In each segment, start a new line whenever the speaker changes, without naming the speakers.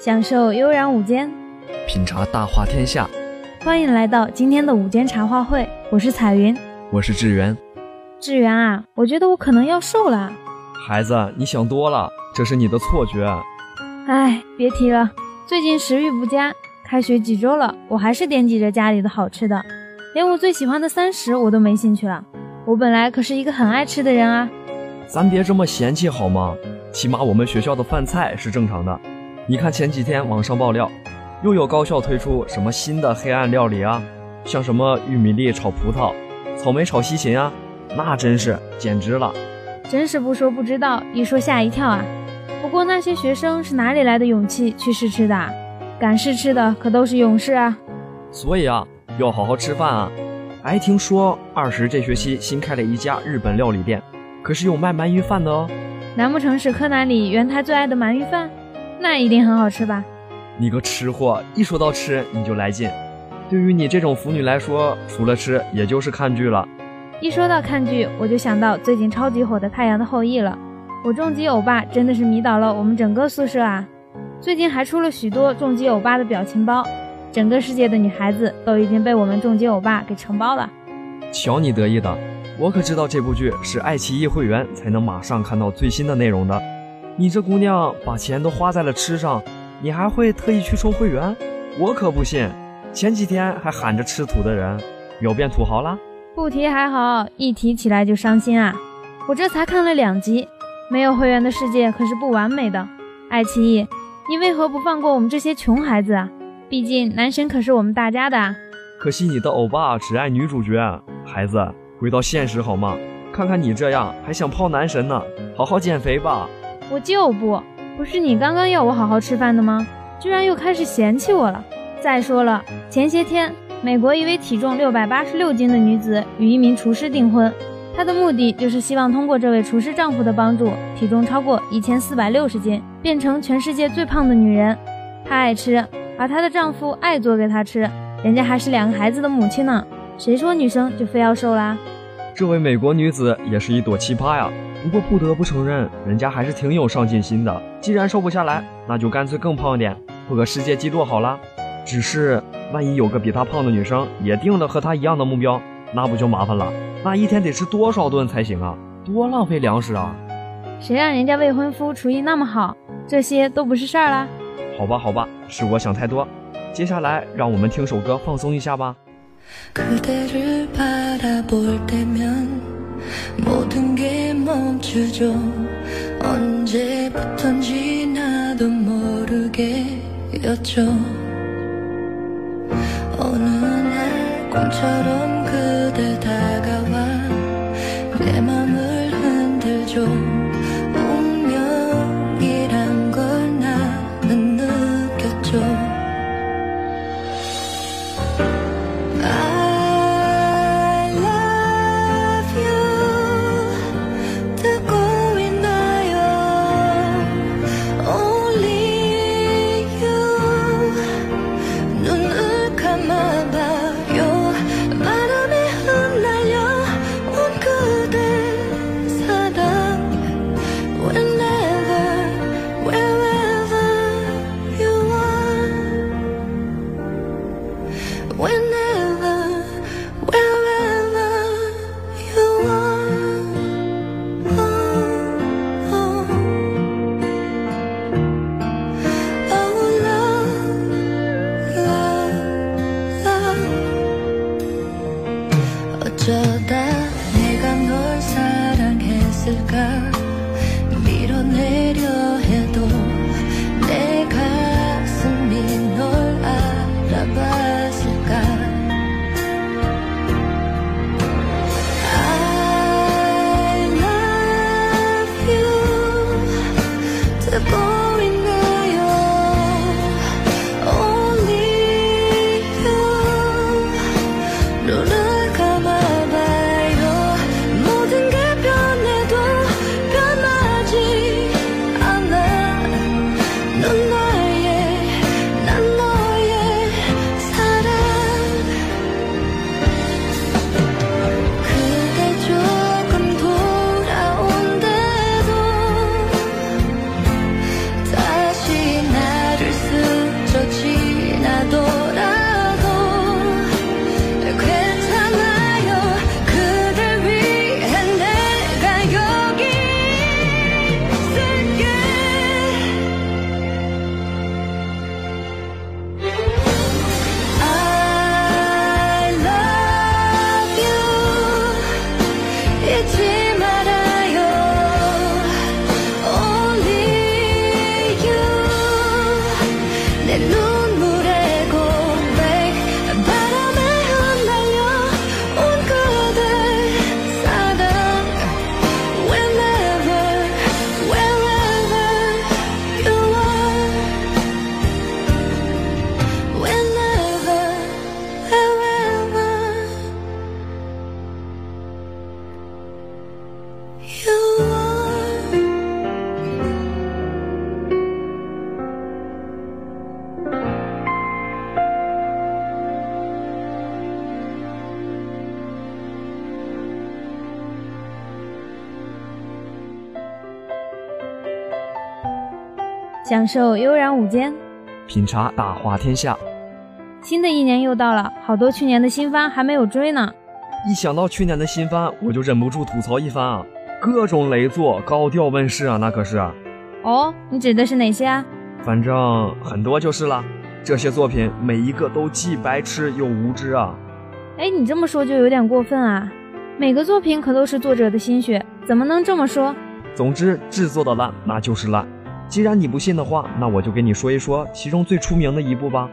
享受悠然午间，
品茶大话天下。
欢迎来到今天的午间茶话会，我是彩云，
我是志源。
志源啊，我觉得我可能要瘦了。
孩子，你想多了，这是你的错觉。
哎，别提了，最近食欲不佳，开学几周了，我还是惦记着家里的好吃的，连我最喜欢的三十我都没兴趣了。我本来可是一个很爱吃的人啊。
咱别这么嫌弃好吗？起码我们学校的饭菜是正常的。你看前几天网上爆料，又有高校推出什么新的黑暗料理啊，像什么玉米粒炒葡萄、草莓炒西芹啊，那真是简直了。
真是不说不知道，一说吓一跳啊。不过那些学生是哪里来的勇气去试吃的？敢试吃的可都是勇士啊。
所以啊，要好好吃饭啊。哎听说二十这学期新开了一家日本料理店，可是有卖鳗鱼饭的哦。
难不成是柯南里原太最爱的鳗鱼饭？那一定很好吃吧？
你个吃货，一说到吃你就来劲。对于你这种腐女来说，除了吃也就是看剧了。
一说到看剧，我就想到最近超级火的《太阳的后裔》了。我重击欧巴真的是迷倒了我们整个宿舍啊！最近还出了许多重击欧巴的表情包，整个世界的女孩子都已经被我们重击欧巴给承包了。
瞧你得意的！我可知道这部剧是爱奇艺会员才能马上看到最新的内容的。你这姑娘把钱都花在了吃上，你还会特意去充会员？我可不信！前几天还喊着吃土的人，有变土豪了？
不提还好，一提起来就伤心啊！我这才看了两集，没有会员的世界可是不完美的。爱奇艺，你为何不放过我们这些穷孩子啊？毕竟男神可是我们大家的啊！
可惜你的欧巴只爱女主角，孩子。回到现实好吗？看看你这样还想泡男神呢？好好减肥吧！
我就不，不是你刚刚要我好好吃饭的吗？居然又开始嫌弃我了。再说了，前些天美国一位体重六百八十六斤的女子与一名厨师订婚，她的目的就是希望通过这位厨师丈夫的帮助，体重超过一千四百六十斤，变成全世界最胖的女人。她爱吃，而她的丈夫爱做给她吃，人家还是两个孩子的母亲呢。谁说女生就非要瘦啦？
这位美国女子也是一朵奇葩呀。不过不得不承认，人家还是挺有上进心的。既然瘦不下来，那就干脆更胖点，破个世界纪录好了。只是万一有个比她胖的女生也定了和她一样的目标，那不就麻烦了？那一天得吃多少顿才行啊？多浪费粮食啊！
谁让人家未婚夫厨艺那么好？这些都不是事儿啦。
好吧，好吧，是我想太多。接下来让我们听首歌放松一下吧。
모든 게 멈추죠 언제부턴지 나도 모르게였죠. 어느 날 꿈처럼 그대 다
享受悠然午间，
品茶大话天下。
新的一年又到了，好多去年的新番还没有追呢。
一想到去年的新番，我就忍不住吐槽一番啊！各种雷作，高调问世啊，那可是。
哦，你指的是哪些啊？
反正很多就是了。这些作品每一个都既白痴又无知啊！
哎，你这么说就有点过分啊！每个作品可都是作者的心血，怎么能这么说？
总之，制作的烂那就是烂。既然你不信的话，那我就给你说一说其中最出名的一部吧，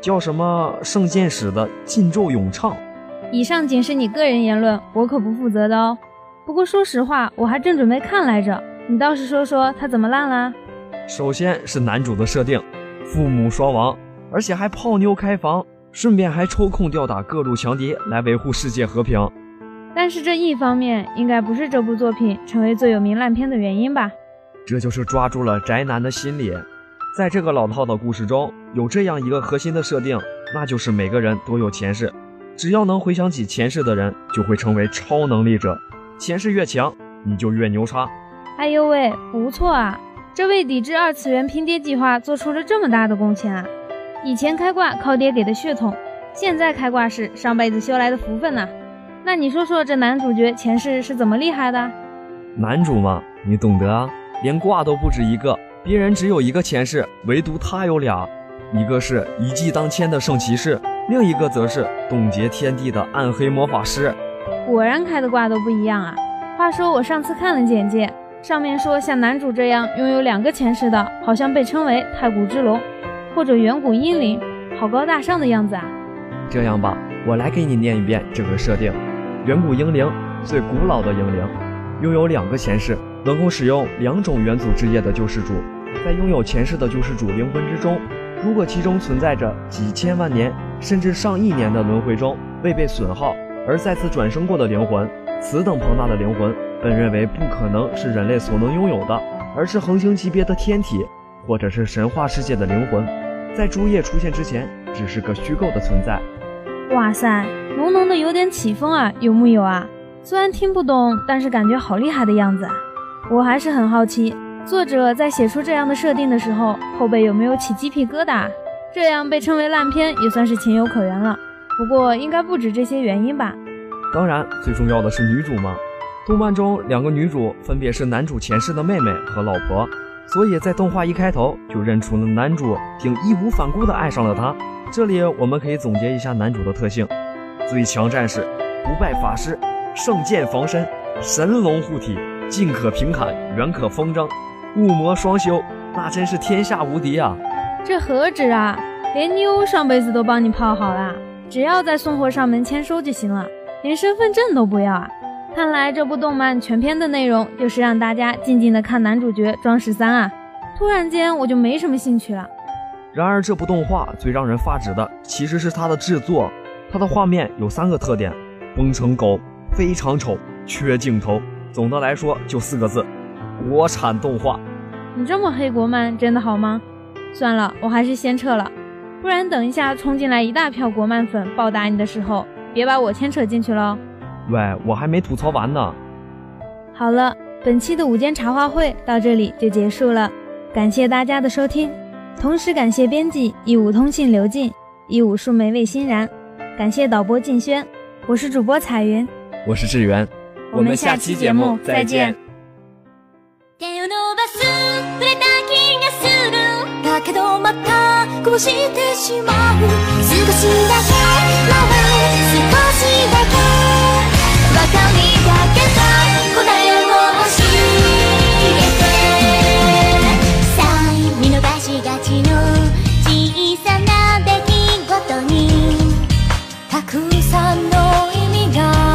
叫什么《圣剑史》的禁咒咏唱。
以上仅是你个人言论，我可不负责的哦。不过说实话，我还正准备看来着。你倒是说说它怎么烂啦？
首先是男主的设定，父母双亡，而且还泡妞开房，顺便还抽空吊打各路强敌来维护世界和平。
但是这一方面应该不是这部作品成为最有名烂片的原因吧？
这就是抓住了宅男的心理。在这个老套的故事中，有这样一个核心的设定，那就是每个人都有前世。只要能回想起前世的人，就会成为超能力者。前世越强，你就越牛叉。
哎呦喂，不错啊！这为抵制二次元拼爹计划做出了这么大的贡献啊！以前开挂靠爹给的血统，现在开挂是上辈子修来的福分呐。那你说说这男主角前世是怎么厉害的？
男主嘛，你懂得啊，连挂都不止一个，别人只有一个前世，唯独他有俩，一个是一骑当千的圣骑士。另一个则是冻结天地的暗黑魔法师，
果然开的挂都不一样啊！话说我上次看了简介，上面说像男主这样拥有两个前世的，好像被称为太古之龙或者远古英灵，好高大上的样子啊！
这样吧，我来给你念一遍这个设定：远古英灵，最古老的英灵，拥有两个前世，能够使用两种元祖之液的救世主，在拥有前世的救世主灵魂之中。如果其中存在着几千万年甚至上亿年的轮回中未被损耗而再次转生过的灵魂，此等庞大的灵魂本认为不可能是人类所能拥有的，而是恒星级别的天体或者是神话世界的灵魂，在朱叶出现之前只是个虚构的存在。
哇塞，浓浓的有点起风啊，有木有啊？虽然听不懂，但是感觉好厉害的样子啊！我还是很好奇。作者在写出这样的设定的时候，后背有没有起鸡皮疙瘩？这样被称为烂片也算是情有可原了。不过应该不止这些原因吧？
当然，最重要的是女主嘛。动漫中两个女主分别是男主前世的妹妹和老婆，所以在动画一开头就认出了男主，并义无反顾地爱上了她。这里我们可以总结一下男主的特性：最强战士，不败法师，圣剑防身，神龙护体，近可平砍，远可风筝。雾魔双修，那真是天下无敌啊！
这何止啊，连妞上辈子都帮你泡好了，只要在送货上门签收就行了，连身份证都不要啊！看来这部动漫全篇的内容就是让大家静静的看男主角装十三啊！突然间我就没什么兴趣了。
然而这部动画最让人发指的其实是它的制作，它的画面有三个特点：崩成狗，非常丑，缺镜头。总的来说就四个字。国产动画，
你这么黑国漫真的好吗？算了，我还是先撤了，不然等一下冲进来一大票国漫粉暴打你的时候，别把我牵扯进去了。
喂，我还没吐槽完呢。
好了，本期的午间茶话会到这里就结束了，感谢大家的收听，同时感谢编辑一五通信刘进，一五树莓味欣然，感谢导播静轩，我是主播彩云，
我是志源，
我们下期节目再见。
手を伸ばす、触れた気がする。だけどまた、こしてしまう。少しだけ、少しだけ。わかだけ、
答えを教えて。さ見逃しがちの小さな出来事に、たくさんの意味が